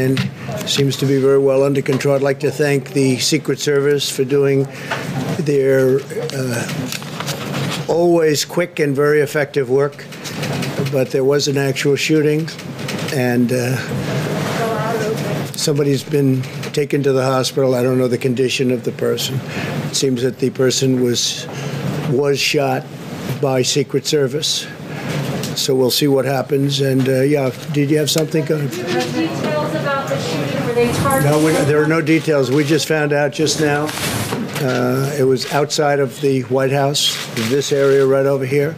and seems to be very well under control. I'd like to thank the Secret Service for doing their uh, always quick and very effective work. But there was an actual shooting, and uh, somebody's been taken to the hospital. I don't know the condition of the person. It seems that the person was was shot by Secret Service. So we'll see what happens. And uh, yeah, did you have something? Go ahead. Details about the shooting, were they targeted? No, we, there are no details. We just found out just now. Uh, it was outside of the White House, this area right over here,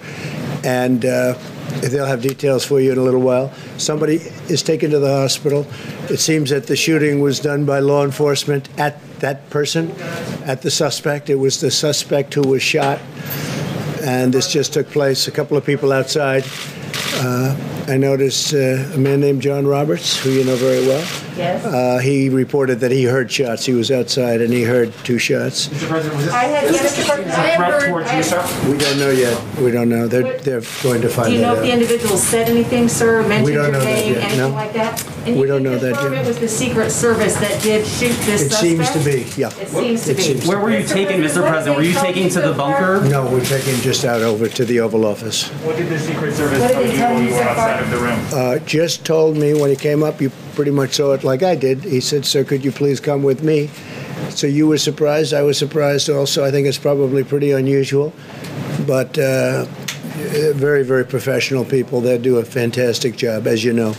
and uh, they'll have details for you in a little while. Somebody is taken to the hospital. It seems that the shooting was done by law enforcement at that person, at the suspect. It was the suspect who was shot, and this just took place. A couple of people outside. Uh, I noticed uh, a man named John Roberts, who you know very well. Yes. Uh, he reported that he heard shots. He was outside and he heard two shots. Mr. President, was this, I had, yes, Mr. President, I a had threat heard. towards I- you, sir? We don't know yet. We don't know. They're, they're going to find out. Do you that know if the individual said anything, sir, mentioned don't your know that name, yet, anything no. like that? And We don't know that yet. it was the Secret Service that did shoot this It suspect? seems to be, yeah. It seems to It be. seems- Where were you taken, Mr. President? Were you taken to the bunker? No, we're taking just out over to the Oval Office. What did the Secret Service tell you when you you were outside of the room? Uh, just told me when he came up, you pretty much saw it like I did. He said, Sir, could you please come with me? So you were surprised. I was surprised also. I think it's probably pretty unusual. But uh, very, very professional people. They do a fantastic job, as you know.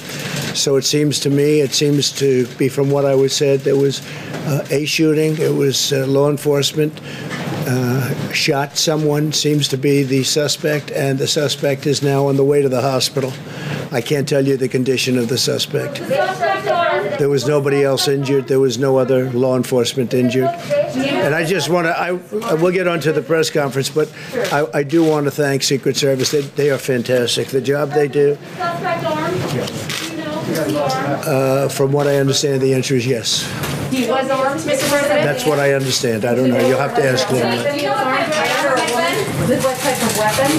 So it seems to me, it seems to be from what I was said, there was uh, a shooting. It was uh, law enforcement uh, shot someone, seems to be the suspect, and the suspect is now on the way to the hospital. I can't tell you the condition of the suspect. There was nobody else injured. There was no other law enforcement injured. And I just want to, I, we'll get on to the press conference, but I, I do want to thank Secret Service. They, they are fantastic. The job they do, Suspect armed? Do you know, was he armed? uh, from what I understand, the answer is yes. He was armed, Mr. President? That's what I understand. I don't know. You'll have to ask Do you them. know if he was a weapon? Was it what type of weapon?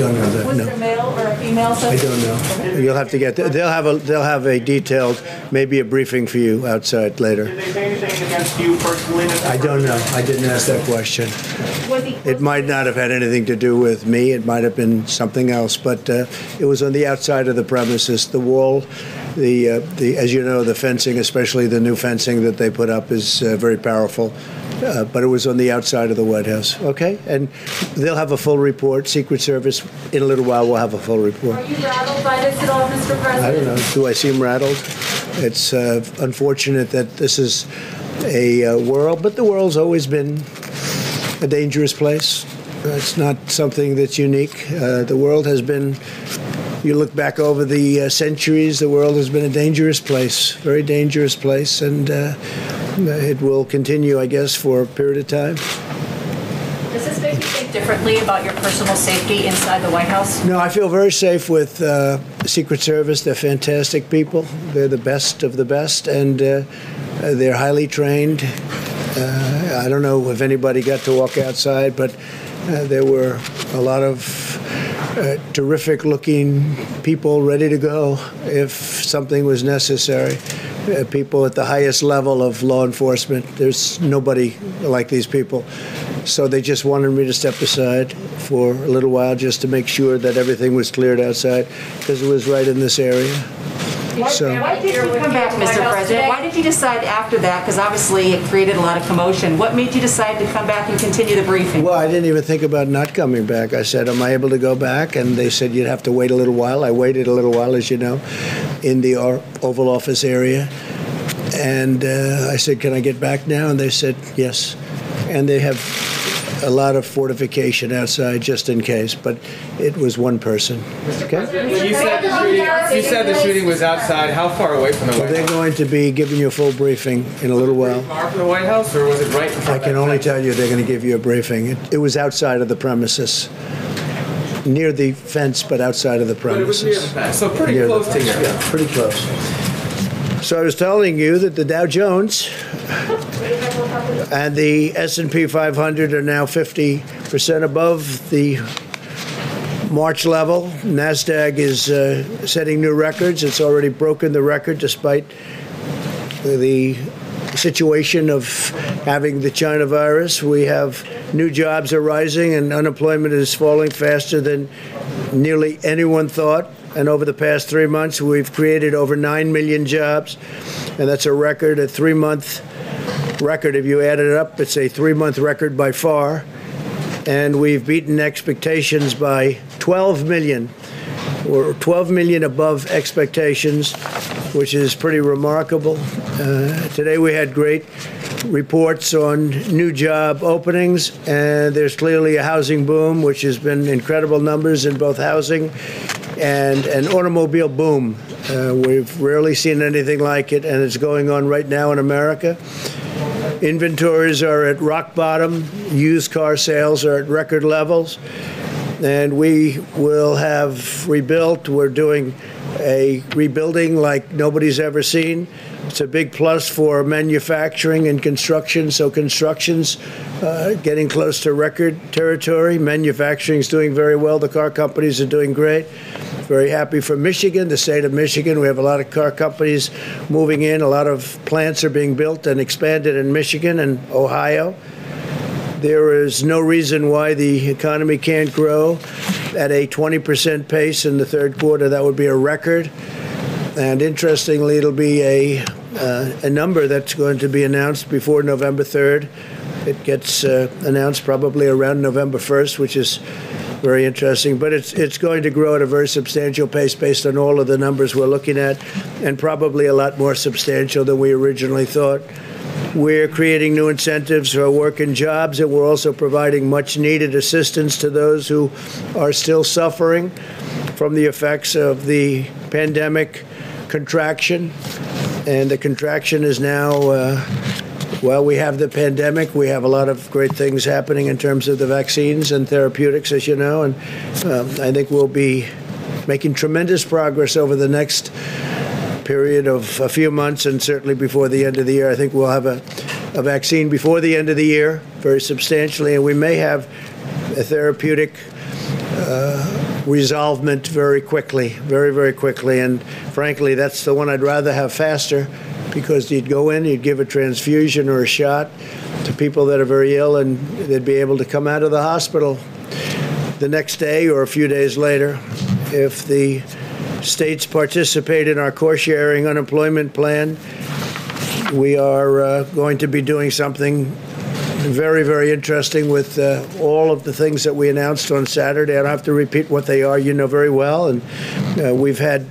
I don't know that, Was it a male or a female I don't know. You'll have to get, they'll have a, they'll have a detailed, maybe a briefing for you outside later. Did they say anything against you personally? I don't know. I didn't ask that question. Was he? It might not have had anything to do with me. It might have been something else, but uh, it was on the outside of the premises. The wall, the uh, the as you know, the fencing, especially the new fencing that they put up, is uh, very powerful. Uh, but it was on the outside of the White House. Okay, and they'll have a full report. Secret Service in a little while will have a full report. Are you rattled by this at all, Mr. President? I don't know. Do I seem rattled? It's uh, unfortunate that this is a uh, world, but the world's always been a dangerous place. It's not something that's unique. Uh, the world has been. You look back over the uh, centuries, the world has been a dangerous place, very dangerous place, and uh, it will continue, I guess, for a period of time. Does this make you think differently about your personal safety inside the White House? No, I feel very safe with uh, the Secret Service. They're fantastic people. They're the best of the best, and uh, they're highly trained. Uh, I don't know if anybody got to walk outside, but uh, there were a lot of uh, terrific looking people ready to go if something was necessary. Uh, people at the highest level of law enforcement. There's nobody like these people. So they just wanted me to step aside for a little while just to make sure that everything was cleared outside because it was right in this area. So Why did you come back, Mr. President? Why did you decide after that, because obviously it created a lot of commotion, what made you decide to come back and continue the briefing? Well, I didn't even think about not coming back. I said, Am I able to go back? And they said, You'd have to wait a little while. I waited a little while, as you know, in the Oval Office area. And uh, I said, Can I get back now? And they said, Yes. And they have a lot of fortification outside just in case, but it was one person. Okay? When you said the shooting, you said the shooting was outside. How far away from the Well, they're going to be giving you a full briefing in a little while. Far from the White House, or was it right in front? I can only tell you they're going to give you a briefing. It, it was outside of the premises, near the fence, but outside of the But it was near the premises. fence, so pretty Near the close to fence, here. Yeah, pretty close. So I was telling you that the Dow Jones and the S&P 500 are now 50% above the March level. Nasdaq is uh, setting new records. It's already broken the record despite the situation of having the China virus. We have new jobs are rising and unemployment is falling faster than nearly anyone thought. And over the past three months, we've created over 9 million jobs. And that's a record, a three month record. If you add it up, it's a three month record by far. And we've beaten expectations by 12 million. We're 12 million above expectations, which is pretty remarkable. Uh, today we had great reports on new job openings, and there's clearly a housing boom, which has been incredible numbers in both housing and an automobile boom. Uh, we've rarely seen anything like it, and it's going on right now in America. Inventories are at rock bottom. Used car sales are at record levels. And we will have rebuilt. We're doing a rebuilding like nobody's ever seen. It's a big plus for manufacturing and construction. So construction's uh, getting close to record territory. Manufacturing's doing very well. The car companies are doing great. Very happy for Michigan, the state of Michigan. We have a lot of car companies moving in. A lot of plants are being built and expanded in Michigan and Ohio. There is no reason why the economy can't grow at a 20% pace in the third quarter. That would be a record. And interestingly, it'll be a, uh, a number that's going to be announced before November 3rd. It gets uh, announced probably around November 1st, which is very interesting. But it's it's going to grow at a very substantial pace based on all of the numbers we're looking at, and probably a lot more substantial than we originally thought. We're creating new incentives for work and jobs, and we're also providing much needed assistance to those who are still suffering from the effects of the pandemic contraction. And the contraction is now, uh, well, we have the pandemic. We have a lot of great things happening in terms of the vaccines and therapeutics, as you know. And um, I think we'll be making tremendous progress over the next period of a few months and certainly before the end of the year. I think we'll have a, a vaccine before the end of the year, very substantially, and we may have a therapeutic uh, resolvement very quickly, very, very quickly. And frankly, that's the one I'd rather have faster because you'd go in, you'd give a transfusion or a shot to people that are very ill, and they'd be able to come out of the hospital the next day or a few days later. If the states participate in our core sharing unemployment plan. We are uh, going to be doing something very, very interesting with uh, all of the things that we announced on Saturday. I don't have to repeat what they are. You know very well, and uh, we've had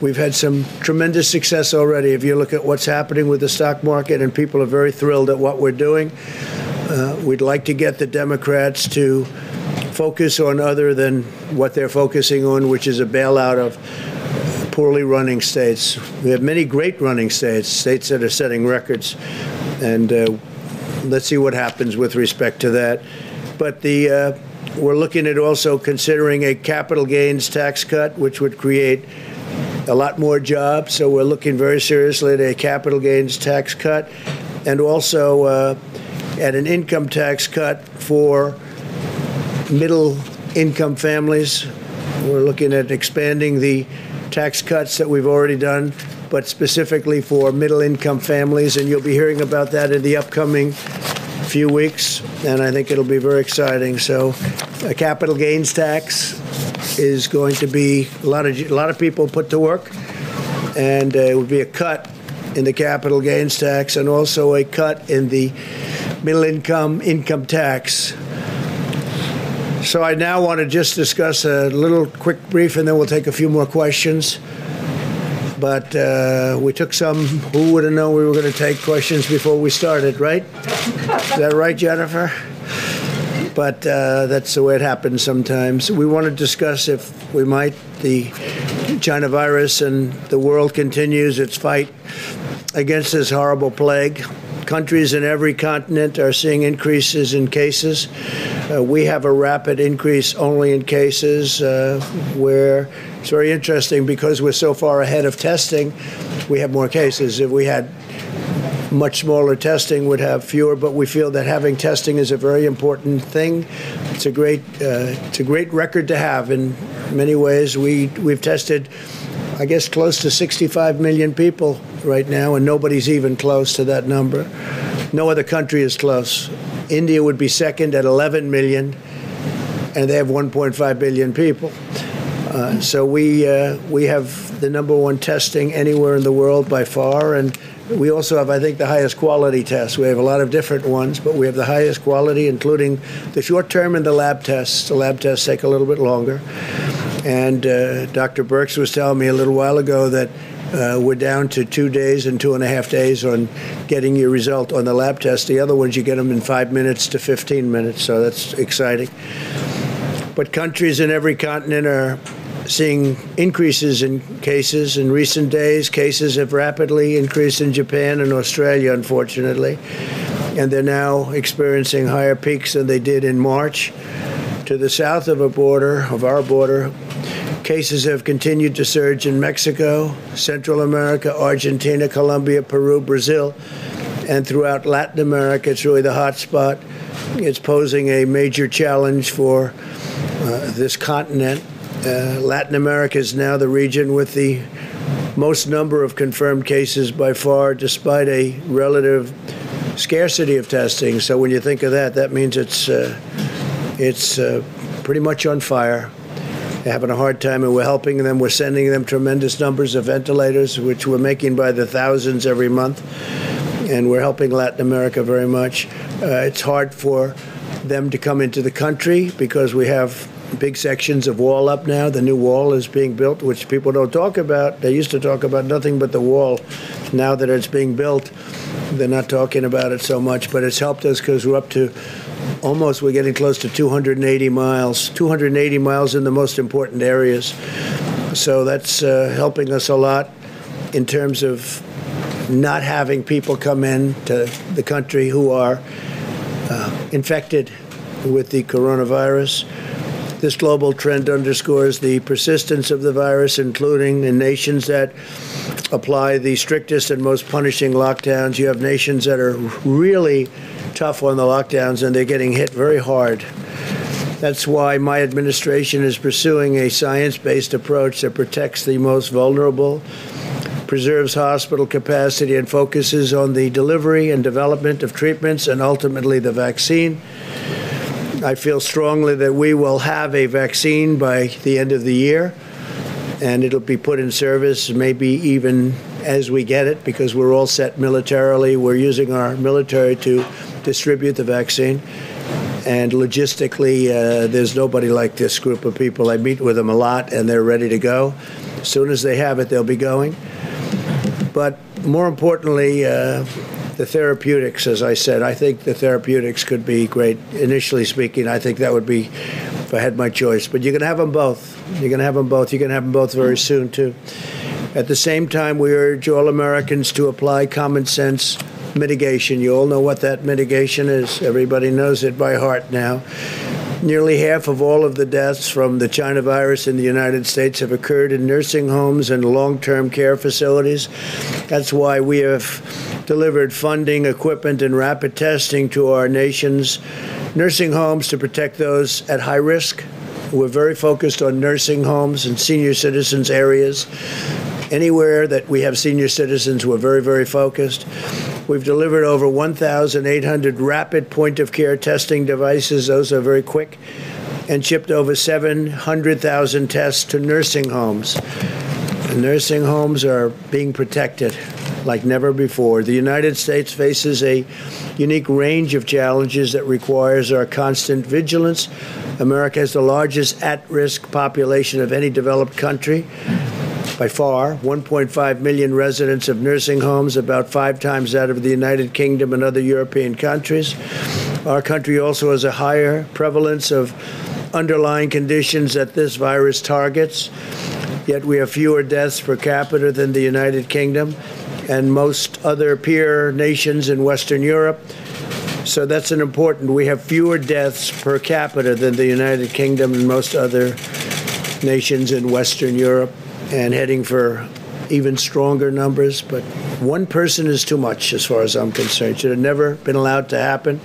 we've had some tremendous success already. If you look at what's happening with the stock market, and people are very thrilled at what we're doing. Uh, we'd like to get the Democrats to focus on other than what they're focusing on, which is a bailout of poorly running states. We have many great running states, states that are setting records, and uh, let's see what happens with respect to that. But the uh, we're looking at also considering a capital gains tax cut, which would create a lot more jobs. So we're looking very seriously at a capital gains tax cut, and also uh, at an income tax cut for middle income families. We're looking at expanding the tax cuts that we've already done, but specifically for middle income families. And you'll be hearing about that in the upcoming few weeks. And I think it'll be very exciting. So, a capital gains tax is going to be a lot of a lot of people put to work, and uh, it would be a cut in the capital gains tax and also a cut in the middle income income tax. So I now want to just discuss a little quick brief, and then we'll take a few more questions. But uh, we took some. Who would have known we were going to take questions before we started, right? Is that right, Jennifer? But uh, that's the way it happens sometimes. We want to discuss, if we might, the China virus, and the world continues its fight against this horrible plague. Countries in every continent are seeing increases in cases. Uh, we have a rapid increase only in cases uh, where it's very interesting because we're so far ahead of testing, we have more cases. If we had much smaller testing would have fewer, but we feel that having testing is a very important thing. It's a great, uh, it's a great record to have in many ways. We we've tested I guess, close to 65 million people right now, and nobody's even close to that number. No other country is close. India would be second at 11 million, and they have 1.5 billion people. Uh, so we uh, we have the number one testing anywhere in the world by far, and we also have, I think, the highest quality tests. We have a lot of different ones, but we have the highest quality, including the short term and the lab tests. The lab tests take a little bit longer. And uh, Dr. Birx was telling me a little while ago that uh, we're down to two days and two and a half days on getting your result on the lab test. The other ones, you get them in five minutes to 15 minutes, so that's exciting. But countries in every continent are seeing increases in cases in recent days. Cases have rapidly increased in Japan and Australia, unfortunately, and they're now experiencing higher peaks than they did in March. To the south of a border, of our border, cases have continued to surge in Mexico, Central America, Argentina, Colombia, Peru, Brazil, and throughout Latin America. It's really the hot spot. It's posing a major challenge for uh, this continent. Uh, Latin America is now the region with the most number of confirmed cases by far, despite a relative scarcity of testing. So when you think of that, that means it's uh, it's uh, pretty much on fire. They're having a hard time, and we're helping them. We're sending them tremendous numbers of ventilators, which we're making by the thousands every month, and we're helping Latin America very much. Uh, it's hard for them to come into the country because we have big sections of wall up now. The new wall is being built, which people don't talk about. They used to talk about nothing but the wall. Now that it's being built, they're not talking about it so much. But it's helped us because we're up to almost, we're getting close to 280 miles, 280 miles in the most important areas. So that's uh, helping us a lot in terms of not having people come in to the country who are uh, infected with the coronavirus. This global trend underscores the persistence of the virus, including in nations that apply the strictest and most punishing lockdowns. You have nations that are really tough on the lockdowns and they're getting hit very hard. That's why my administration is pursuing a science based approach that protects the most vulnerable, preserves hospital capacity, and focuses on the delivery and development of treatments and ultimately the vaccine. I feel strongly that we will have a vaccine by the end of the year, and it'll be put in service maybe even as we get it because we're all set militarily. We're using our military to distribute the vaccine. And logistically, uh, there's nobody like this group of people. I meet with them a lot, and they're ready to go. As soon as they have it, they'll be going. But more importantly, uh, the therapeutics, as I said, I think the therapeutics could be great. Initially speaking, I think that would be if I had my choice. But you can have them both. You can have them both. You can have them both very soon, too. At the same time, we urge all Americans to apply common sense mitigation. You all know what that mitigation is. Everybody knows it by heart now. Nearly half of all of the deaths from the China virus in the United States have occurred in nursing homes and long term care facilities. That's why we have delivered funding, equipment, and rapid testing to our nation's nursing homes to protect those at high risk. We're very focused on nursing homes and senior citizens areas. Anywhere that we have senior citizens, we're very, very focused. We've delivered over 1,800 rapid point of care testing devices. Those are very quick. And shipped over 700,000 tests to nursing homes. The nursing homes are being protected like never before. The United States faces a unique range of challenges that requires our constant vigilance. America has the largest at risk population of any developed country by far 1.5 million residents of nursing homes, about five times that of the United Kingdom and other European countries. Our country also has a higher prevalence of underlying conditions that this virus targets. Yet we have fewer deaths per capita than the United Kingdom and most other peer nations in Western Europe. So that's an important. We have fewer deaths per capita than the United Kingdom and most other nations in Western Europe, and heading for even stronger numbers. But one person is too much, as far as I'm concerned. Should have never been allowed to happen.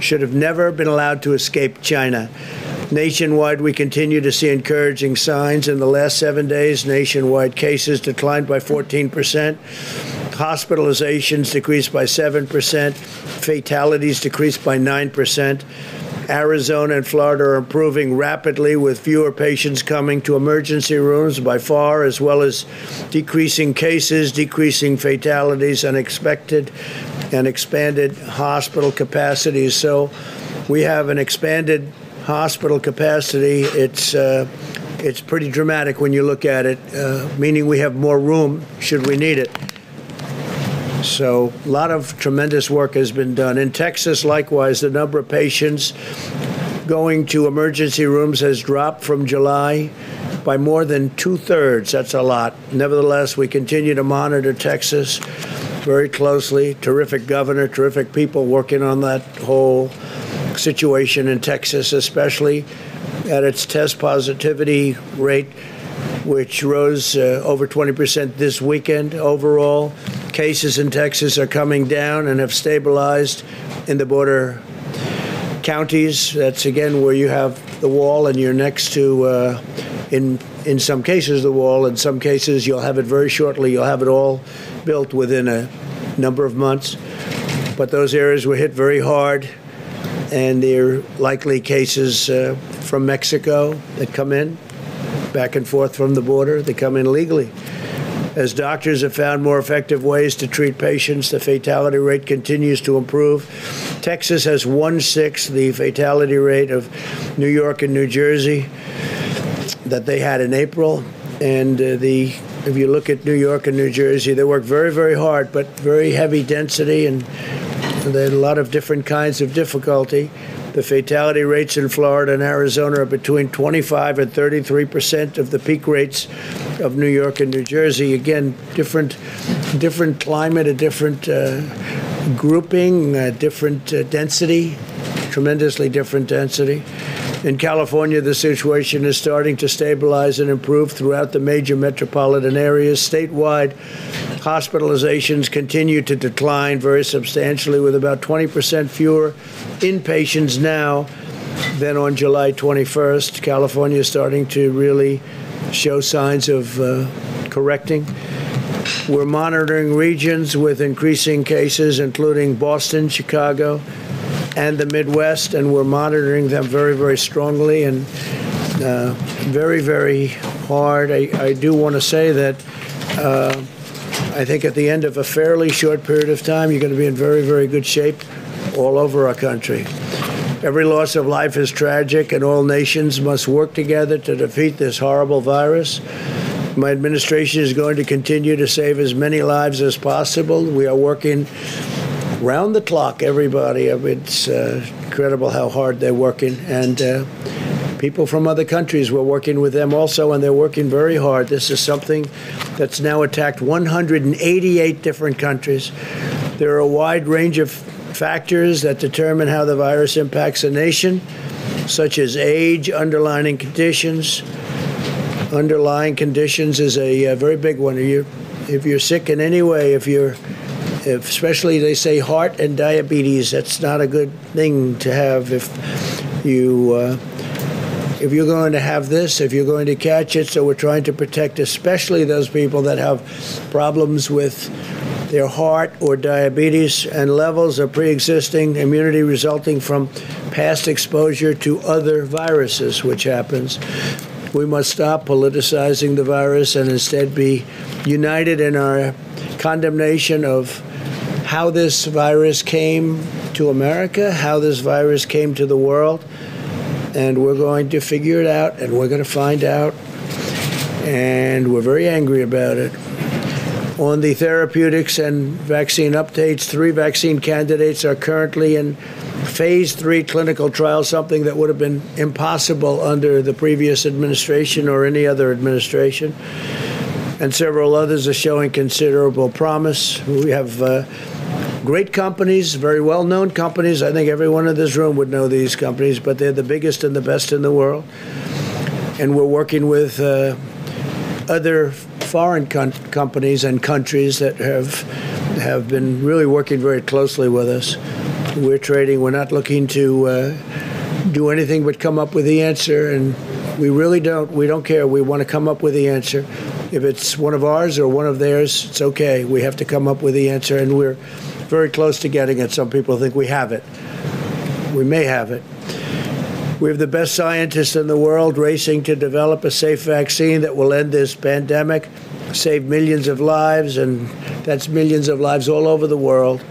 Should have never been allowed to escape China. Nationwide, we continue to see encouraging signs. In the last seven days, nationwide cases declined by 14%, hospitalizations decreased by 7%, fatalities decreased by 9%. Arizona and Florida are improving rapidly with fewer patients coming to emergency rooms by far, as well as decreasing cases, decreasing fatalities, and expected and expanded hospital capacities. So we have an expanded hospital capacity. It's uh, it's pretty dramatic when you look at it, uh, meaning we have more room should we need it. So, a lot of tremendous work has been done. In Texas, likewise, the number of patients going to emergency rooms has dropped from July by more than two thirds. That's a lot. Nevertheless, we continue to monitor Texas very closely. Terrific governor, terrific people working on that whole situation in Texas, especially at its test positivity rate, which rose uh, over 20% this weekend overall. Cases in Texas are coming down and have stabilized in the border counties. That's again where you have the wall and you're next to, uh, in in some cases, the wall. In some cases, you'll have it very shortly. You'll have it all built within a number of months. But those areas were hit very hard, and there are likely cases uh, from Mexico that come in, back and forth from the border. They come in legally. As doctors have found more effective ways to treat patients, the fatality rate continues to improve. Texas has one sixth the fatality rate of New York and New Jersey that they had in April. And uh, the if you look at New York and New Jersey, they work very, very hard, but very heavy density, and a lot of different kinds of difficulty. The fatality rates in Florida and Arizona are between 25 and 33 percent of the peak rates of New York and New Jersey. Again, different, different climate, a different uh, grouping, a different uh, density, tremendously different density. In California, the situation is starting to stabilize and improve throughout the major metropolitan areas. Statewide, hospitalizations continue to decline very substantially, with about 20% fewer inpatients now than on July 21st. California is starting to really show signs of uh, correcting. We're monitoring regions with increasing cases, including Boston, Chicago, and the Midwest, and we're monitoring them very, very strongly and uh, very, very hard. I, I do want to say that uh, I think at the end of a fairly short period of time, you're going to be in very, very good shape all over our country. Every loss of life is tragic, and all nations must work together to defeat this horrible virus. My administration is going to continue to save as many lives as possible. We are working round the clock, everybody. It's uh, incredible how hard they're working. And uh, people from other countries, we're working with them also, and they're working very hard. This is something that's now attacked 188 different countries. There are a wide range of factors that determine how the virus impacts a nation, such as age, underlying conditions. Underlying conditions is a, a very big one. If you're, if you're sick in any way, if you're especially they say heart and diabetes. That's not a good thing to have if you uh, if you're going to have this, if you're going to catch it. So we're trying to protect, especially those people that have problems with their heart or diabetes and levels of pre-existing immunity resulting from past exposure to other viruses, which happens. We must stop politicizing the virus and instead be united in our condemnation of how this virus came to America, how this virus came to the world, and we're going to figure it out and we're going to find out. And we're very angry about it. On the therapeutics and vaccine updates, three vaccine candidates are currently in phase three clinical trials, something that would have been impossible under the previous administration or any other administration. And several others are showing considerable promise. We have uh, great companies, very well known companies. I think everyone in this room would know these companies, but they're the biggest and the best in the world. And we're working with uh, other foreign companies and countries that have have been really working very closely with us. We're trading. We're not looking to uh, do anything but come up with the answer, and we really don't. We don't care. We want to come up with the answer. If it's one of ours or one of theirs, it's okay. We have to come up with the answer, and we're very close to getting it. Some people think we have it. We may have it. We have the best scientists in the world racing to develop a safe vaccine that will end this pandemic, save millions of lives, and that's millions of lives all over the world,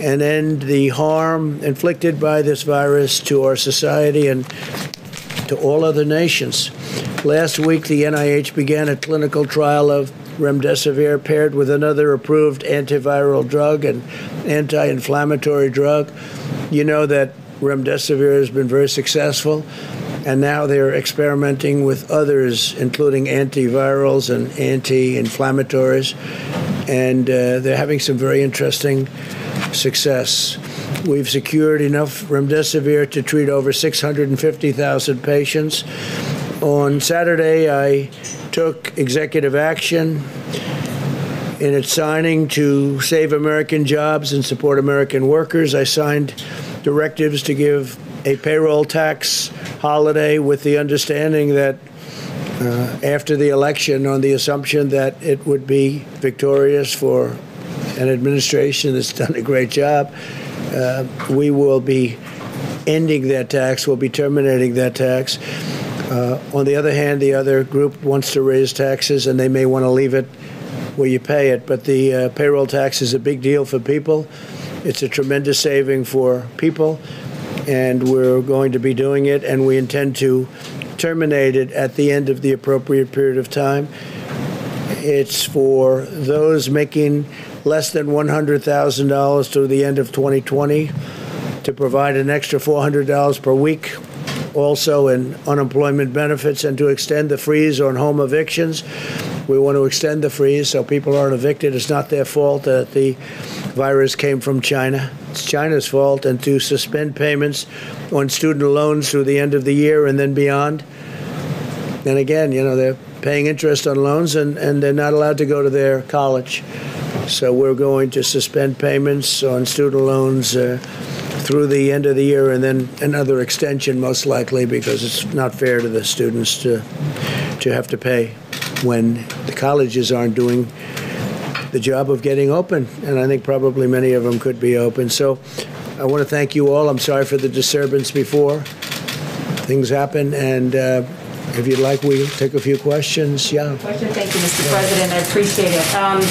and end the harm inflicted by this virus to our society and to all other nations. Last week, the NIH began a clinical trial of remdesivir paired with another approved antiviral drug and anti inflammatory drug. You know that remdesivir has been very successful, and now they're experimenting with others, including antivirals and anti inflammatories, and uh, they're having some very interesting success. We've secured enough remdesivir to treat over 650,000 patients. On Saturday, I took executive action in its signing to save American jobs and support American workers. I signed directives to give a payroll tax holiday with the understanding that uh, after the election, on the assumption that it would be victorious for an administration that's done a great job, uh, we will be ending that tax, we'll be terminating that tax. Uh, on the other hand, the other group wants to raise taxes, and they may want to leave it where you pay it. But the uh, payroll tax is a big deal for people. It's a tremendous saving for people, and we're going to be doing it, and we intend to terminate it at the end of the appropriate period of time. It's for those making less than $100,000 to the end of 2020 to provide an extra $400 per week also in unemployment benefits and to extend the freeze on home evictions. We want to extend the freeze so people aren't evicted. It's not their fault that the virus came from China. It's China's fault. And to suspend payments on student loans through the end of the year and then beyond. And again, you know, they're paying interest on loans and, and they're not allowed to go to their college. So we're going to suspend payments on student loans. Uh, through the end of the year and then another extension most likely because it's not fair to the students to to have to pay when the colleges aren't doing the job of getting open. And I think probably many of them could be open. So I want to thank you all. I'm sorry for the disturbance before. Things happen and uh, if you'd like, we'll take a few questions. Yeah. Question, thank you, Mr. President, I appreciate it. Um,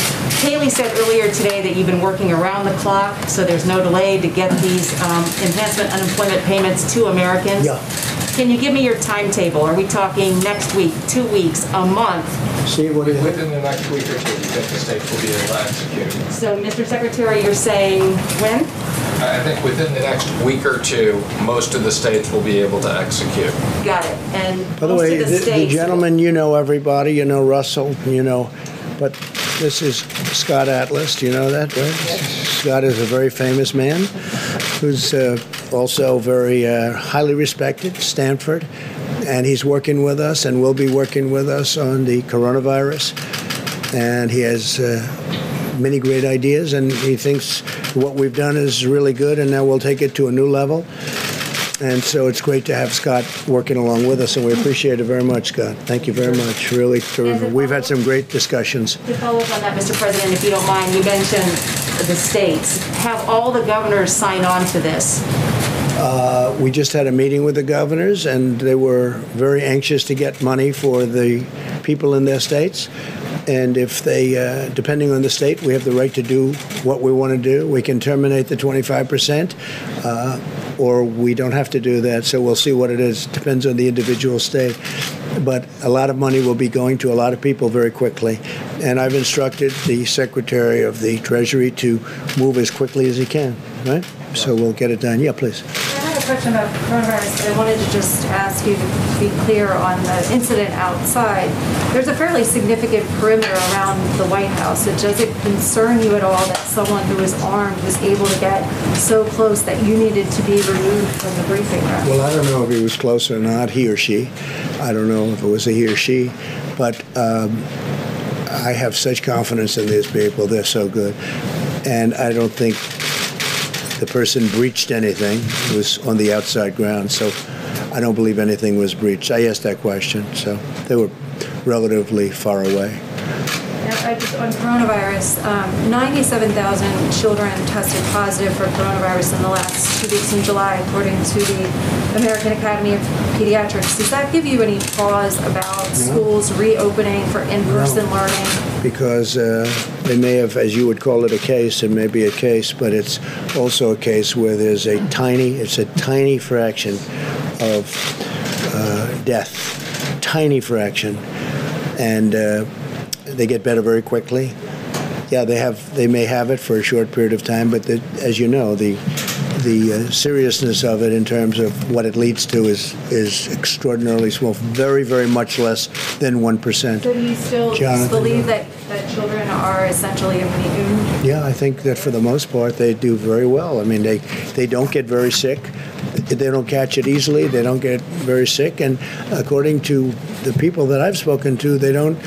Haley said earlier today that you've been working around the clock, so there's no delay to get these um, enhancement unemployment payments to Americans. Yeah. Can you give me your timetable? Are we talking next week, two weeks, a month? Steve, what do you think? Within the next week or two, you think the states will be able to execute? So, Mr. Secretary, you're saying when? I think within the next week or two, most of the states will be able to execute. Got it. And By the way, the the, the gentleman, you know everybody, you know Russell, you know, but this is Scott Atlas. Do you know that, right? Scott is a very famous man who's uh, also very uh, highly respected, Stanford, and he's working with us and will be working with us on the coronavirus. And he has uh, many great ideas, and he thinks what we've done is really good, and now we'll take it to a new level. And so it's great to have Scott working along with us, and we appreciate it very much, Scott. Thank you very much. Really, terrific. We've had some great discussions. To follow up on that, Mr. President, if you don't mind, you mentioned the states. Have all the governors sign on to this? We just had a meeting with the governors, and they were very anxious to get money for the people in their states. And if they, uh, depending on the state, we have the right to do what we want to do. We can terminate the 25%, uh, or we don't have to do that. So we'll see what it is. Depends on the individual state. But a lot of money will be going to a lot of people very quickly. And I've instructed the Secretary of the Treasury to move as quickly as he can, right? So we'll get it done. Yeah, please. Question about coronavirus, but I wanted to just ask you to be clear on the incident outside. There's a fairly significant perimeter around the White House. So Does it concern you at all that someone who is armed was able to get so close that you needed to be removed from the briefing room? Well, I don't know if he was close or not, he or she. I don't know if it was a he or she, but um, I have such confidence in these people. They're so good. And I don't think the person breached anything. It was on the outside ground. So I don't believe anything was breached. I asked that question, so they were relatively far away. Just, on coronavirus, um, 97,000 children tested positive for coronavirus in the last two weeks in July, according to the American Academy of Pediatrics. Does that give you any pause about schools reopening for in-person learning? because uh, they may have, as you would call it, a case, it may be a case, but it's also a case where there's a tiny, it's a tiny fraction of uh, death, tiny fraction, and uh, they get better very quickly. Yeah, they have, they may have it for a short period of time, but the, as you know, the the uh, seriousness of it in terms of what it leads to is is extraordinarily small, very, very much less than one percent. So do you still Jonathan. believe that, that children are essentially immune? Yeah, I think that for the most part they do very well. I mean, they they don't get very sick. They don't catch it easily. They don't get very sick, and according to the people that I've spoken to, they don't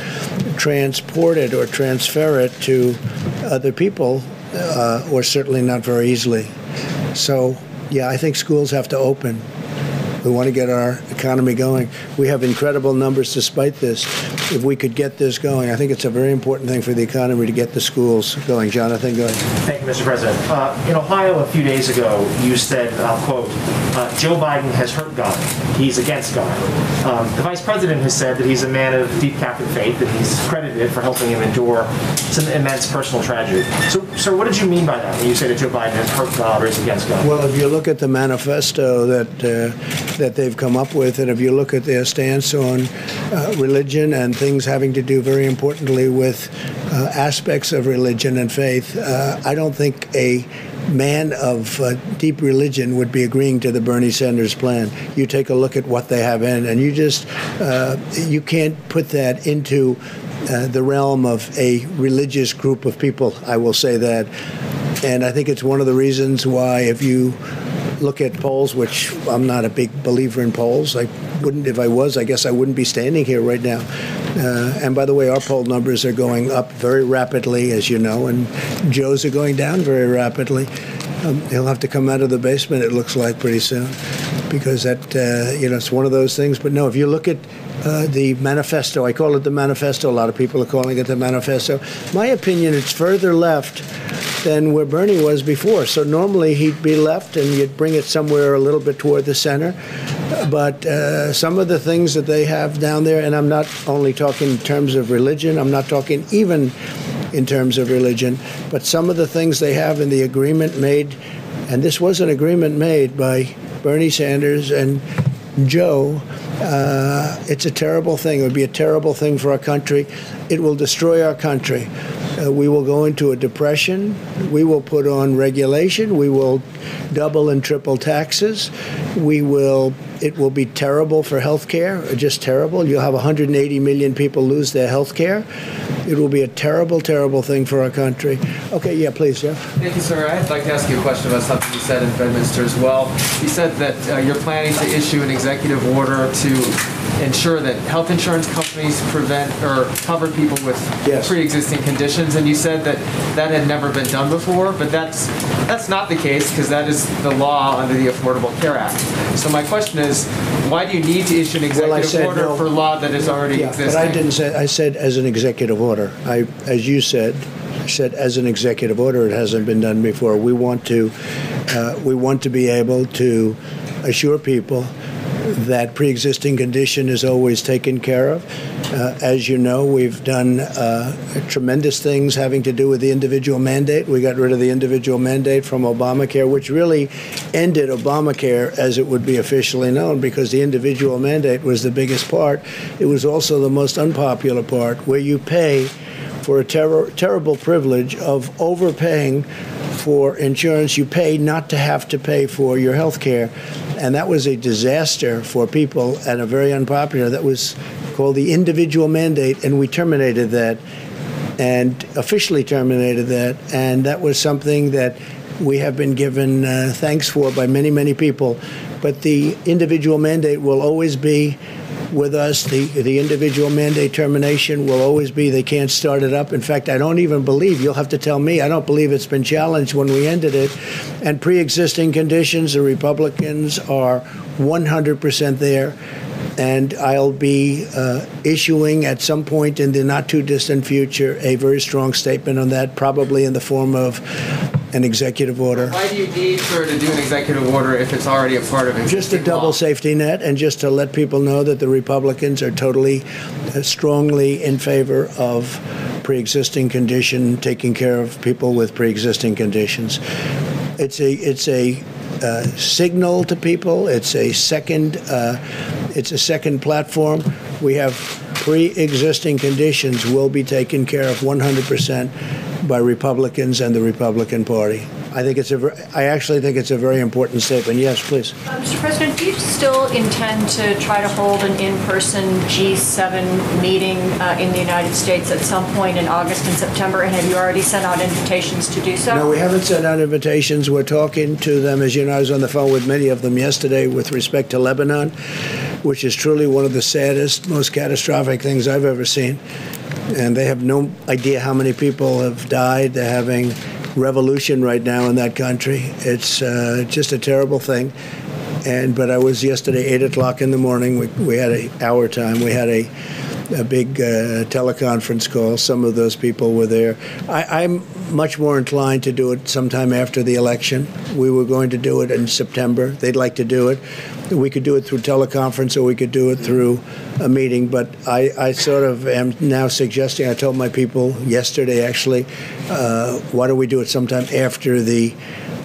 transport it or transfer it to other people, uh, or certainly not very easily. So, yeah, I think schools have to open. We want to get our economy going. We have incredible numbers despite this. If we could get this going, I think it's a very important thing for the economy to get the schools going. Jonathan, go ahead. Thank you, Mr. President. Uh, in Ohio, a few days ago, you said, I'll quote, uh, Joe Biden has hurt God. He's against God. Um, the Vice President has said that he's a man of deep Catholic faith and he's credited for helping him endure some immense personal tragedy. So, sir, what did you mean by that when you say that Joe Biden has hurt God or is against God? Well, if you look at the manifesto that uh, that they've come up with, and if you look at their stance on uh, religion and things having to do very importantly with uh, aspects of religion and faith, uh, I don't think a man of uh, deep religion would be agreeing to the Bernie Sanders plan. You take a look at what they have in, and you just uh, you can't put that into uh, the realm of a religious group of people. I will say that, and I think it's one of the reasons why if you look at polls, which I'm not a big believer in polls. I wouldn't, if I was, I guess I wouldn't be standing here right now. Uh, and by the way, our poll numbers are going up very rapidly, as you know, and Joe's are going down very rapidly. Um, he'll have to come out of the basement, it looks like, pretty soon, because that, uh, you know, it's one of those things. But no, if you look at uh, the manifesto, I call it the manifesto. A lot of people are calling it the manifesto. My opinion, it's further left than where Bernie was before. So normally he'd be left and you'd bring it somewhere a little bit toward the center. But uh, some of the things that they have down there, and I'm not only talking in terms of religion, I'm not talking even in terms of religion, but some of the things they have in the agreement made, and this was an agreement made by Bernie Sanders and Joe. Uh, it's a terrible thing. It would be a terrible thing for our country. It will destroy our country. Uh, we will go into a depression. We will put on regulation. We will double and triple taxes. We will. It will be terrible for health care. Just terrible. You'll have 180 million people lose their health care. It will be a terrible, terrible thing for our country. Okay, yeah, please, Jeff. Thank you, sir. I'd like to ask you a question about something you said in Bedminster as well. You said that uh, you're planning to issue an executive order to ensure that health insurance companies prevent or cover people with Yes. pre-existing conditions, and you said that that had never been done before, but that's that's not the case because that is the law under the Affordable Care Act. So my question is, why do you need to issue an Well, executive said order no. for law that is already Yeah, existing? but I didn't say. I said as an executive order. I, as you said, I said as an executive order. It hasn't been done before. We want to, uh, we want to be able to assure people that pre-existing condition is always taken care of. Uh, as you know, we've done uh, tremendous things having to do with the individual mandate. We got rid of the individual mandate from Obamacare, which really ended Obamacare as it would be officially known because the individual mandate was the biggest part. It was also the most unpopular part, where you pay for a ter- terrible privilege of overpaying for insurance you pay not to have to pay for your health care. And that was a disaster for people and a very unpopular. That was called the individual mandate, and we terminated that and officially terminated that. And that was something that we have been given uh, thanks for by many, many people. But the individual mandate will always be with us. The, the individual mandate termination will always be they can't start it up. In fact, I don't even believe, you'll have to tell me, I don't believe it's been challenged when we ended it. And pre existing conditions, the Republicans are 100% there. And I'll be uh, issuing at some point in the not too distant future a very strong statement on that, probably in the form of an executive order. Why do you need, sir, to do an executive order if it's already a part of existing Just a double law? safety net, and just to let people know that the Republicans are totally, uh, strongly in favor of pre-existing condition, taking care of people with pre-existing conditions. It's a, it's a uh, signal to people. It's a second, uh, it's a second platform. We have pre-existing conditions will be taken care of 100% by Republicans and the Republican Party. I think it's a, ver- I actually think it's a very important statement. Yes, please. Uh, Mr. President, do you still intend to try to hold an in-person G7 meeting uh, in the United States at some point in August and September? And have you already sent out invitations to do so? No, we haven't sent out invitations. We're talking to them. As you know, I was on the phone with many of them yesterday with respect to Lebanon, which is truly one of the saddest, most catastrophic things I've ever seen. And they have no idea how many people have died. They're having revolution right now in that country. It's uh, just a terrible thing. And but I was yesterday, eight o'clock in the morning. We, we had a hour time. We had a a big uh, teleconference call. Some of those people were there. I, I'm much more inclined to do it sometime after the election. We were going to do it in September. They'd like to do it. We could do it through teleconference or we could do it through a meeting. But I, I sort of am now suggesting, I told my people yesterday actually, uh, why don't we do it sometime after the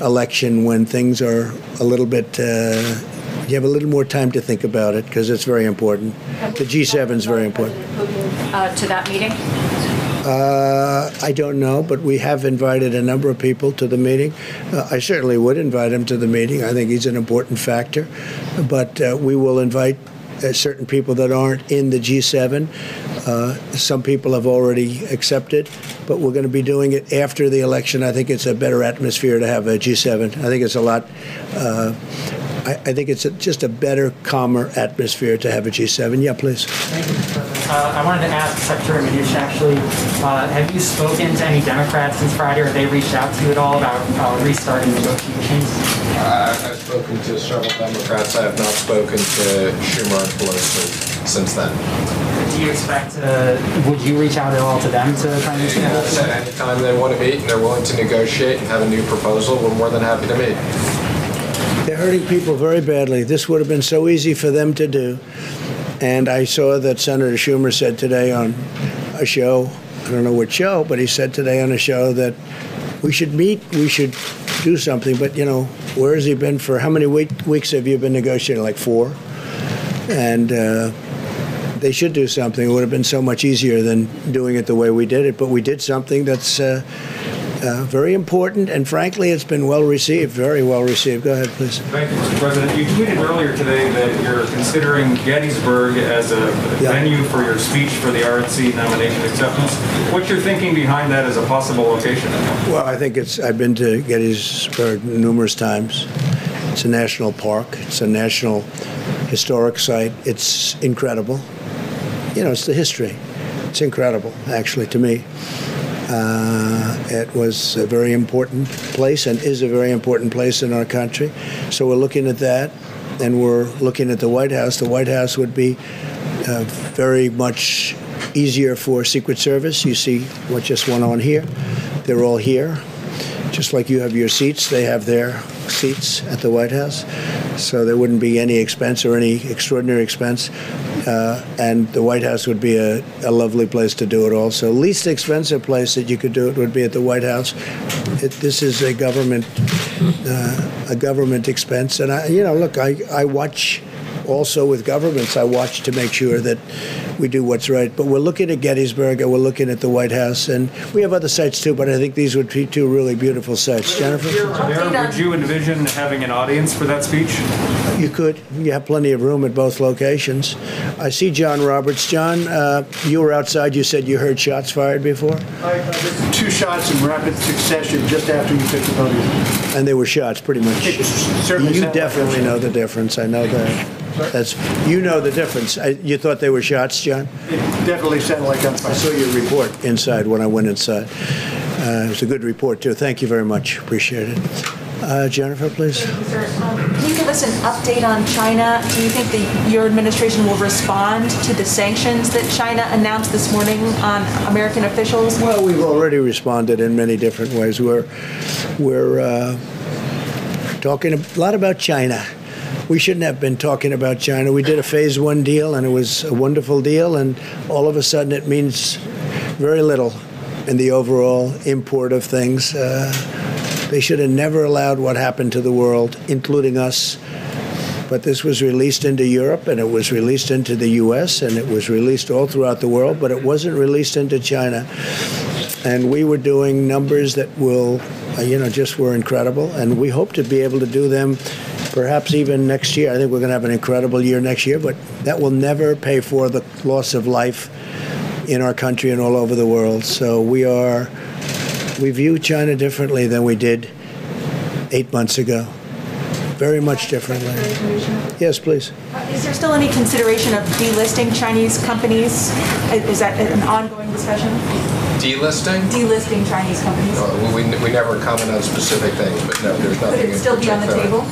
election when things are a little bit. Uh, you have a little more time to think about it because it's very important. The G7 is very important. Uh, To that meeting? Uh, I don't know, but we have invited a number of people to the meeting. Uh, I certainly would invite him to the meeting. I think he's an important factor. But uh, we will invite uh, certain people that aren't in the G7. Uh, some people have already accepted, but we're going to be doing it after the election. I think it's a better atmosphere to have a G7. I think it's a lot. Uh, I, I think it's a, just a better, calmer atmosphere to have a G7. Yeah, please. Thank you, Mr. President. Uh, I wanted to ask Secretary Mnuchin, actually, uh, have you spoken to any Democrats since Friday, or have they reached out to you at all about uh, restarting negotiations? I- I've spoken to several Democrats. I have not spoken to Schumer and Pelosi since then. Do you expect to, would you reach out at all to them to try and And I said anytime they want to meet and they're willing to negotiate and have a new proposal, we're more than happy to meet. They're hurting people very badly. This would have been so easy for them to do. And I saw that Senator Schumer said today on a show, I don't know what show, but he said today on a show that we should meet, we should do something. But, you know, where has he been for how many week, weeks have you been negotiating? Like four? And uh, they should do something. It would have been so much easier than doing it the way we did it. But we did something that's uh, uh, very important, and frankly, it's been well received, very well received. Go ahead, please. Thank you, Mr. President. You tweeted earlier today that you're considering Gettysburg as a Yeah. venue for your speech for the RNC nomination acceptance. What's your thinking behind that as a possible location? Well, I think it's. I've been to Gettysburg numerous times. It's a national park. It's a national historic site. It's incredible. You know, it's the history. It's incredible, actually, to me. Uh, it was a very important place and is a very important place in our country. So we're looking at that, and we're looking at the White House. The White House would be uh, very much easier for Secret Service. You see what just went on here. They're all here. Just like you have your seats, they have their seats at the White House. So there wouldn't be any expense or any extraordinary expense. Uh, and the White House would be a, a lovely place to do it also. Least expensive place that you could do it would be at the White House. It, this is a government uh, a government expense. And I, you know, look, I, I watch also with governments. I watch to make sure that we do what's right. But we're looking at Gettysburg and we're looking at the White House, and we have other sites too. But I think these would be two really beautiful sites. Jennifer, There, would you envision having an audience for that speech? you could. You have plenty of room at both locations. I see John Roberts. John, uh, you were outside. You said you heard shots fired before, I- Two shots in rapid succession just after you took the podium. and they were shots, pretty much. It certainly You definitely know the difference. I know that. That's you know the difference. I, you thought they were shots, John? It definitely sounded like I saw your report inside when I went inside. Uh, it was a good report too. Thank you very much. Appreciate it. Uh, Jennifer, please. Sir, um, Can you give us an update on China? Do you think that your administration will respond to the sanctions that China announced this morning on American officials? Well, we've already responded in many different ways. We're we're uh, talking a lot about China. We shouldn't have been talking about China. We did a phase one deal, and it was a wonderful deal, and all of a sudden it means very little in the overall import of things. Uh, they should have never allowed what happened to the world, including us. But this was released into Europe, and it was released into the U.S., and it was released all throughout the world, but it wasn't released into China and we were doing numbers that will, uh, you know, just were incredible. And we hope to be able to do them perhaps even next year. I think we're going to have an incredible year next year, but that will never pay for the loss of life in our country and all over the world. So we are, we view China differently than we did eight months ago. Very much differently. Yes, please. Is there still any consideration of delisting Chinese companies? Is that an ongoing discussion? Delisting? Delisting Chinese companies? Uh, We, we never comment on specific things, but no, there's nothing Could it still be on the table?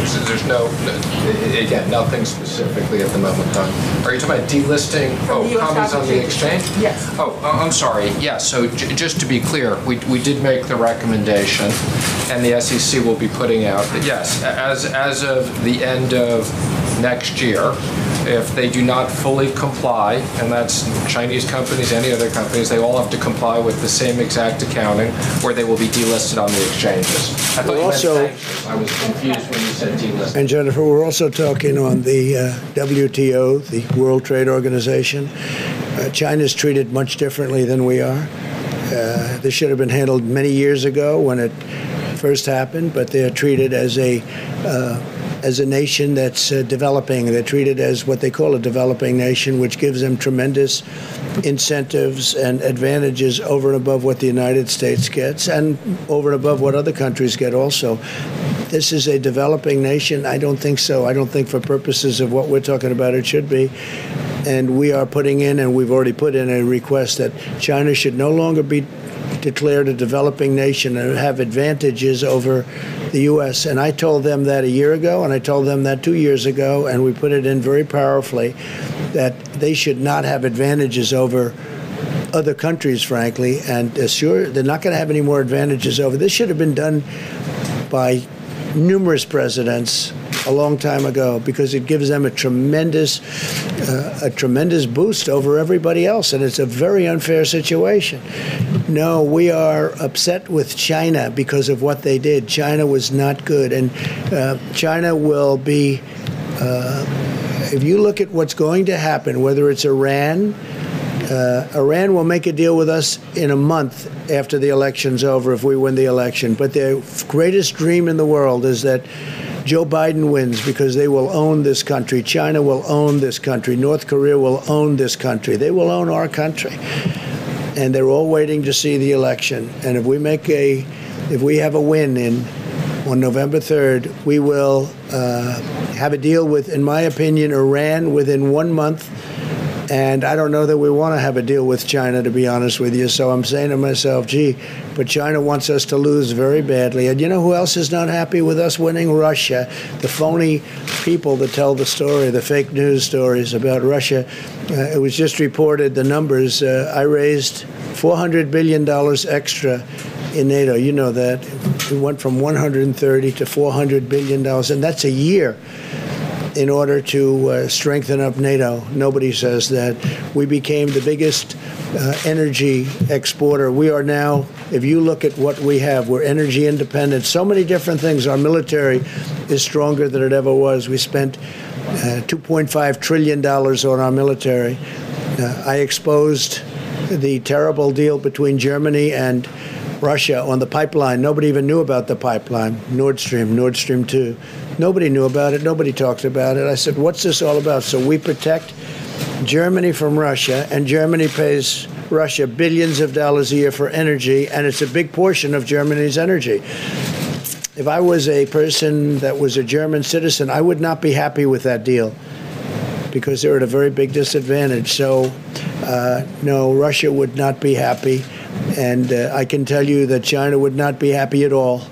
There's there's no, no- again, nothing specifically at the moment in time. Are you talking about delisting, oh, the US companies on the exchange. Yes. Oh, I- I'm sorry, yeah, so j- just to be clear, we, we did make the recommendation, and the SEC will be putting out, yes, as, as of the end of next year, if they do not fully comply, and that's Chinese companies, any other companies, they all have to comply with the same exact accounting, or they will be delisted on the exchanges. I thought you Also- sanctions. I was confused when you said delisting. And Jennifer, we're also talking on the uh, WTO, the World Trade Organization. Uh, China's treated much differently than we are. Uh, this should have been handled many years ago when it first happened, but they're treated as a uh, as a nation that's uh, developing. They're treated as what they call a developing nation, which gives them tremendous incentives and advantages over and above what the United States gets, and over and above what other countries get also this is a developing nation? I don't think so. I don't think, for purposes of what we're talking about, it should be. And we are putting in, and we've already put in a request that China should no longer be declared a developing nation and have advantages over the U.S. And I told them that a year ago, and I told them that two years ago, and we put it in very powerfully that they should not have advantages over other countries, frankly. And uh, sure, they're not going to have any more advantages over. This should have been done by numerous presidents a long time ago because it gives them a tremendous uh, a tremendous boost over everybody else and it's a very unfair situation no we are upset with china because of what they did china was not good and uh, china will be uh, if you look at what's going to happen whether it's iran uh, Iran will make a deal with us in a month after the election's over if we win the election. But their greatest dream in the world is that Joe Biden wins because they will own this country. China will own this country. North Korea will own this country. They will own our country. And they're all waiting to see the election. And if we make a, if we have a win in on November 3rd, we will uh, have a deal with, in my opinion, Iran within one month. And I don't know that we want to have a deal with China, to be honest with you. So I'm saying to myself, gee, but China wants us to lose very badly. And you know who else is not happy with us winning? Russia. The phony people that tell the story, the fake news stories about Russia. Uh, it was just reported the numbers. Uh, I raised $400 billion extra in NATO. You know that. We went from 130 to 400 billion dollars, and that's a year in order to uh, strengthen up NATO. Nobody says that. We became the biggest uh, energy exporter. We are now, if you look at what we have, we're energy independent. So many different things. Our military is stronger than it ever was. We spent uh, $2.5 trillion on our military. Uh, I exposed the terrible deal between Germany and Russia on the pipeline. Nobody even knew about the pipeline, Nord Stream, Nord Stream 2. Nobody knew about it. Nobody talked about it. I said, What's this all about? So we protect Germany from Russia, and Germany pays Russia billions of dollars a year for energy, and it's a big portion of Germany's energy. if I was a person that was a German citizen, I would not be happy with that deal because they're at a very big disadvantage. So, uh, no, Russia would not be happy. And uh, I can tell you that China would not be happy at all.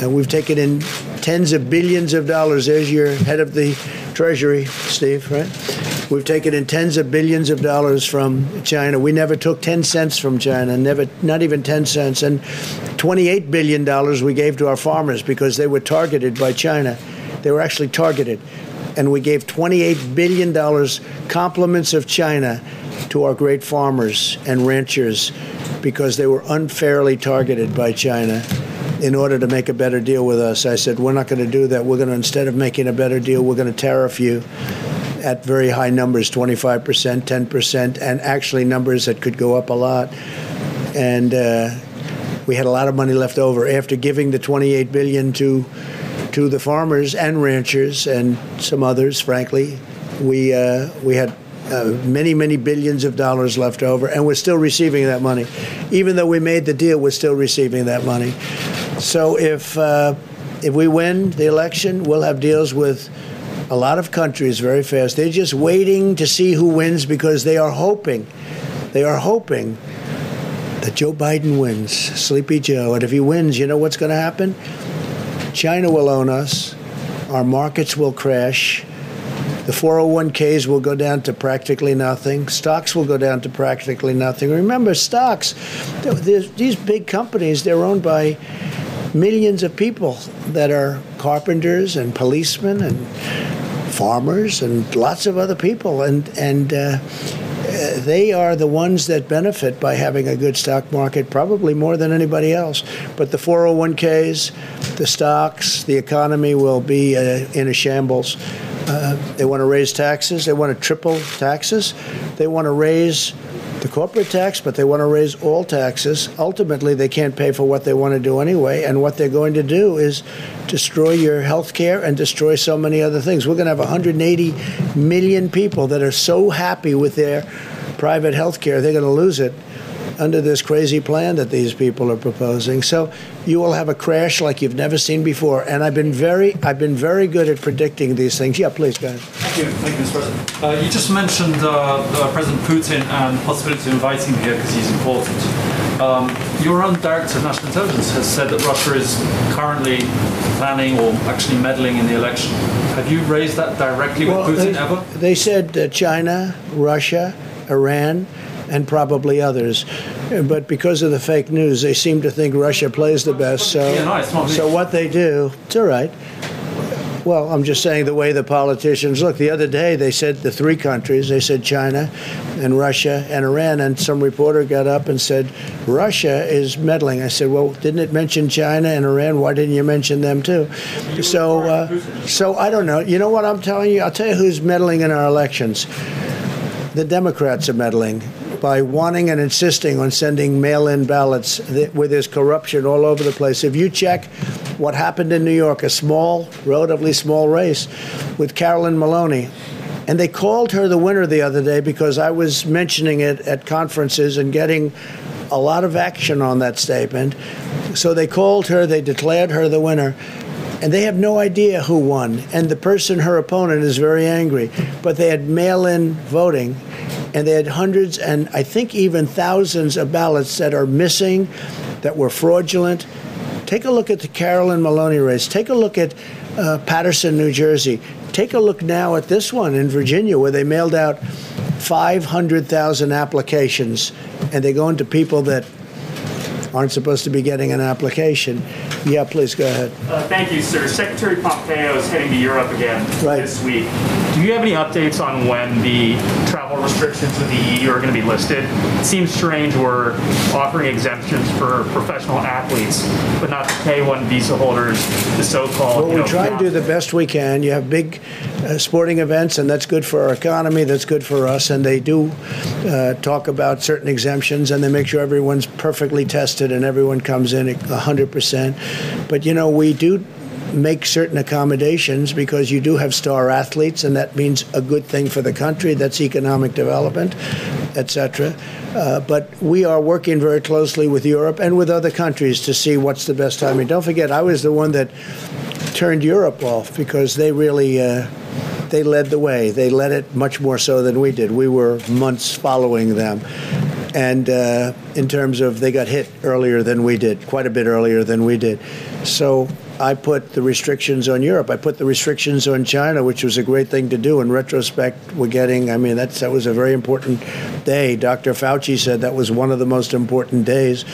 And we've taken in tens of billions of dollars. There's your head of the Treasury, Steve, right? We've taken in tens of billions of dollars from China. We never took 10 cents from China, never, not even 10 cents. And $28 billion we gave to our farmers because they were targeted by China. They were actually targeted. And we gave $28 billion compliments of China to our great farmers and ranchers because they were unfairly targeted by China in order to make a better deal with us. I said, we're not going to do that. We're going to, instead of making a better deal, we're going to tariff you at very high numbers 25%, 10%, and actually numbers that could go up a lot. And uh, we had a lot of money left over after giving the 28 billion to to the farmers and ranchers and some others. Frankly, we uh, we had uh, many many billions of dollars left over, and we're still receiving that money. Even though we made the deal, we're still receiving that money. So if uh, if we win the election, we'll have deals with a lot of countries very fast. They're just waiting to see who wins because they are hoping, they are hoping that Joe Biden wins, Sleepy Joe. And if he wins, you know what's going to happen? China will own us, our markets will crash, the 401ks will go down to practically nothing, stocks will go down to practically nothing. Remember, stocks, these big companies, they're owned by millions of people that are carpenters and policemen and farmers and lots of other people, and and uh, they are the ones that benefit by having a good stock market, probably more than anybody else. But the 401ks, the stocks, the economy will be uh, in a shambles. Uh, they want to raise taxes. They want to triple taxes. They want to raise the corporate tax, but they want to raise all taxes. Ultimately, they can't pay for what they want to do anyway. And what they're going to do is destroy your health care and destroy so many other things. We're going to have 180 million people that are so happy with their private health care, they're going to lose it under this crazy plan that these people are proposing. So you will have a crash like you've never seen before. And I've been very, I've been very good at predicting these things. Yeah, please go ahead. Thank you, thank you, Mr. President. Uh, you just mentioned uh, uh, President Putin and the possibility of inviting him here because he's important. Um, your own director of national intelligence has said that Russia is currently planning or actually meddling in the election. Have you raised that directly with Putin they, ever? They said uh, China, Russia, Iran, and probably others. But because of the fake news, they seem to think Russia plays the best. So, Yeah, no, it's not me. so what they do, it's all right. Well, I'm just saying the way the politicians look. The other day, they said the three countries. They said China, and Russia and Iran. And some reporter got up and said Russia is meddling. I said, well, didn't it mention China and Iran? Why didn't you mention them too? So, uh, so I don't know. You know what I'm telling you? I'll tell you who's meddling in our elections. The Democrats are meddling by wanting and insisting on sending mail-in ballots th- where there's corruption all over the place. If you check what happened in New York, a small, relatively small race with Carolyn Maloney, and they called her the winner the other day because I was mentioning it at conferences and getting a lot of action on that statement. So they called her, they declared her the winner. And they have no idea who won. And the person, her opponent, is very angry. But they had mail in voting, and they had hundreds and I think even thousands of ballots that are missing, that were fraudulent. Take a look at the Carolyn Maloney race. Take a look at uh, Paterson, New Jersey. Take a look now at this one in Virginia, where they mailed out 500,000 applications, and they go into people that aren't supposed to be getting an application. Yeah, please go ahead. Uh, thank you, sir. Secretary Pompeo is heading to Europe again this week. Do you have any updates on when the travel restrictions with the EU are going to be lifted? It seems strange we're offering exemptions for professional athletes, but not the K-1 visa holders, the so-called. Well, you we know, try and do the best we can. You have big uh, sporting events, and that's good for our economy. That's good for us. And they do uh, talk about certain exemptions, and they make sure everyone's perfectly tested and everyone comes in at 100%. But, you know, we do make certain accommodations because you do have star athletes, and that means a good thing for the country. That's economic development, etc. Uh, but we are working very closely with Europe and with other countries to see what's the best timing. Don't forget, I was the one that turned Europe off because they really uh, they led the way. They led it much more so than we did. We were months following them, and uh, in terms of they got hit earlier than we did, quite a bit earlier than we did. So I put the restrictions on Europe. I put the restrictions on China, which was a great thing to do. In retrospect, we're getting. I mean, that's that was a very important day. Dr. Fauci said that was one of the most important days,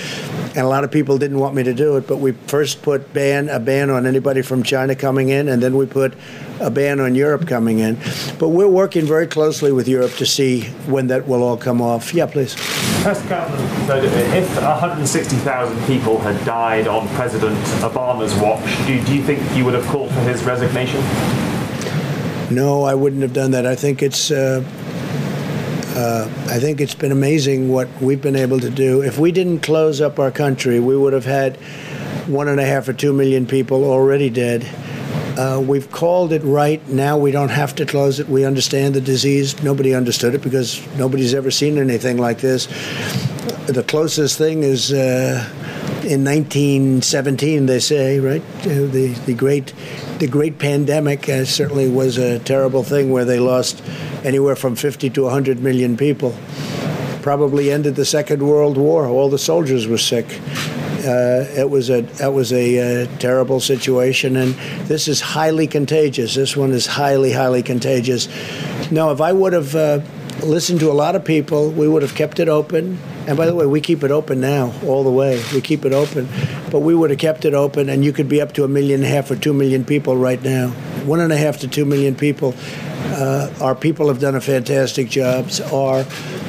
and a lot of people didn't want me to do it. But we first put ban a ban on anybody from China coming in, and then we put a ban on Europe coming in. But we're working very closely with Europe to see when that will all come off. Yeah, please. If 160,000 people had died on President Obama's watch, do, do you think you would have called for his resignation? No, I wouldn't have done that. I think it's. Uh, uh, I think it's been amazing what we've been able to do. If we didn't close up our country, we would have had one and a half or two million people already dead. Uh, we've called it right. Now we don't have to close it. We understand the disease. Nobody understood it because nobody's ever seen anything like this. The closest thing is uh, in 1917, they say, right? The the great the great pandemic uh, certainly was a terrible thing where they lost anywhere from 50 to 100 million people. Probably ended the Second World War. All the soldiers were sick. Uh, it was a that was a uh, terrible situation, and this is highly contagious. This one is highly, highly contagious. Now, if I would have uh, listened to a lot of people, we would have kept it open. And by the way, we keep it open now, all the way. We keep it open, but we would have kept it open, and you could be up to a million and a half or two million people right now. One and a half to two million people. Uh, our people have done a fantastic job. Our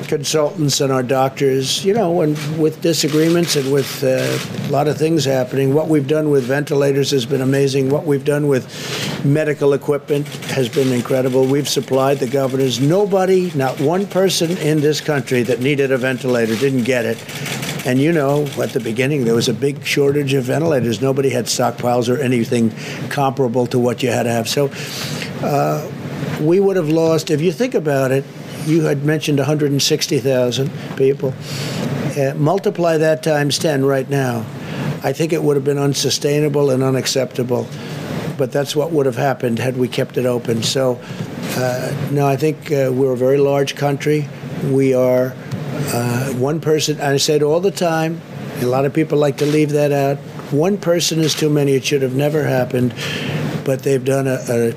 consultants and our doctors, you know, and with disagreements and with uh, a lot of things happening, what we've done with ventilators has been amazing. What we've done with medical equipment has been incredible. We've supplied the governors. Nobody, not one person in this country that needed a ventilator didn't get it. And you know, at the beginning, there was a big shortage of ventilators. Nobody had stockpiles or anything comparable to what you had to have. So uh, we would have lost, if you think about it, you had mentioned 160,000 people. Uh, multiply that times 10 right now. I think it would have been unsustainable and unacceptable. But that's what would have happened had we kept it open. So, uh, no, I think uh, we're a very large country. We are uh, one person, I said all the time, a lot of people like to leave that out. One person is too many. It should have never happened. But they've done a, a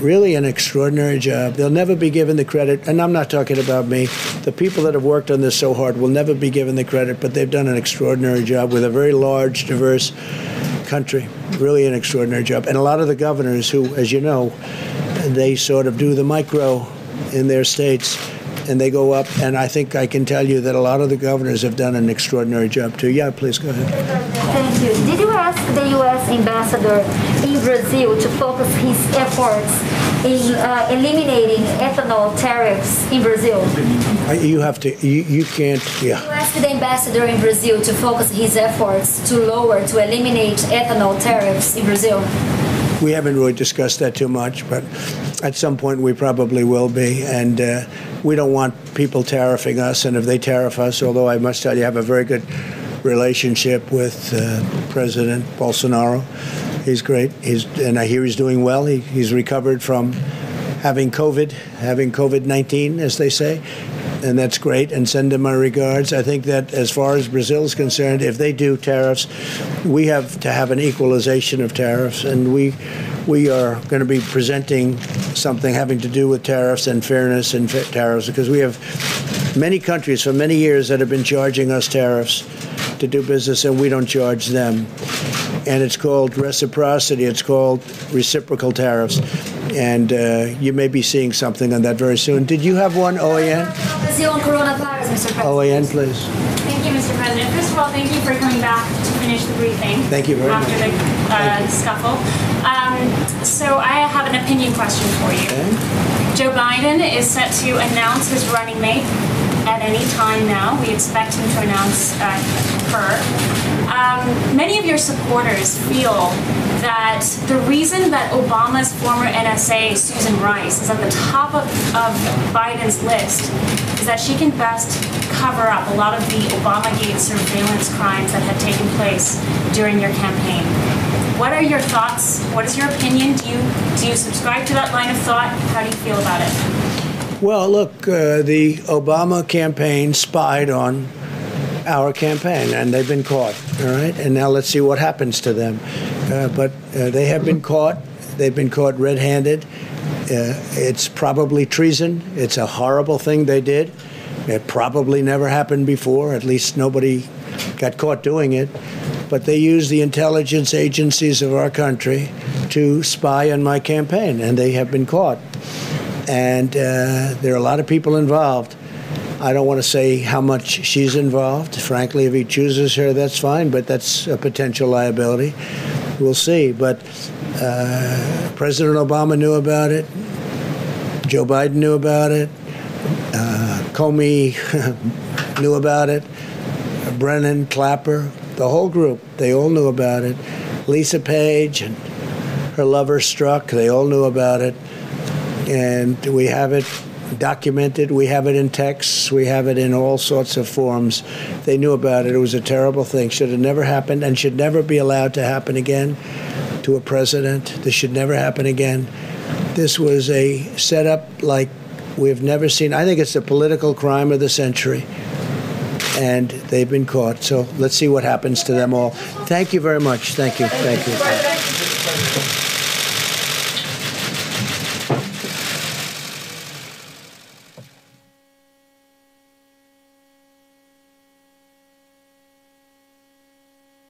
really an extraordinary job. They'll never be given the credit, and I'm not talking about me. The people that have worked on this so hard will never be given the credit, but they've done an extraordinary job with a very large, diverse country. Really an extraordinary job. And a lot of the governors who, as you know, they sort of do the micro in their states and they go up. And I think I can tell you that a lot of the governors have done an extraordinary job too. Yeah, please go ahead. Thank you. Did you ask the U.S. ambassador in Brazil to focus his efforts in uh, eliminating ethanol tariffs in Brazil? You have to. You, you can't. Yeah. You asked the ambassador in Brazil to focus his efforts to lower, to eliminate ethanol tariffs in Brazil. We haven't really discussed that too much, but at some point we probably will be. And uh, we don't want people tariffing us. And if they tariff us, although I must tell you, I have a very good relationship with uh, President Bolsonaro. He's great. He's and I hear he's doing well. He, he's recovered from having COVID, having COVID 19, as they say. And that's great, and send him my regards. I think that as far as Brazil is concerned, if they do tariffs, we have to have an equalization of tariffs, and we we are going to be presenting something having to do with tariffs and fairness and fa- tariffs because we have many countries for many years that have been charging us tariffs to do business, and we don't charge them. And it's called reciprocity. It's called reciprocal tariffs. And uh, you may be seeing something on that very soon. Did you have one, OAN? On coronavirus, Mr. President. OAN, please. Thank you, Mr. President. First of all, thank you for coming back to finish the briefing. Thank you very much. After the uh, scuffle. Um, so I have an opinion question for you. Joe Biden is set to announce his running mate at any time now. We expect him to announce uh, her. Um, many of your supporters feel that the reason that Obama's former NSA, Susan Rice, is at the top of, of Biden's list is that she can best cover up a lot of the Obamagate surveillance crimes that had taken place during your campaign. What are your thoughts? What is your opinion? Do you do you subscribe to that line of thought? How do you feel about it? Well, look, uh, the Obama campaign spied on our campaign, and they've been caught. All right, and now let's see what happens to them. Uh, but uh, they have been caught. They've been caught red-handed. Uh, it's probably treason. It's a horrible thing they did. It probably never happened before. At least nobody got caught doing it. But they used the intelligence agencies of our country to spy on my campaign, and they have been caught. And uh, there are a lot of people involved. I don't want to say how much she's involved. Frankly, if he chooses her, that's fine, but that's a potential liability. We'll see. But uh, President Obama knew about it. Joe Biden knew about it. Uh, Comey knew about it. Brennan, Clapper, the whole group, they all knew about it. Lisa Page and her lover Strzok, they all knew about it. And we have it documented. We have it in texts. We have it in all sorts of forms. They knew about it. It was a terrible thing. Should have never happened and should never be allowed to happen again to a president. This should never happen again. This was a setup like we've never seen. I think it's the political crime of the century. And they've been caught. So let's see what happens to them all. Thank you very much. Thank you. Thank you.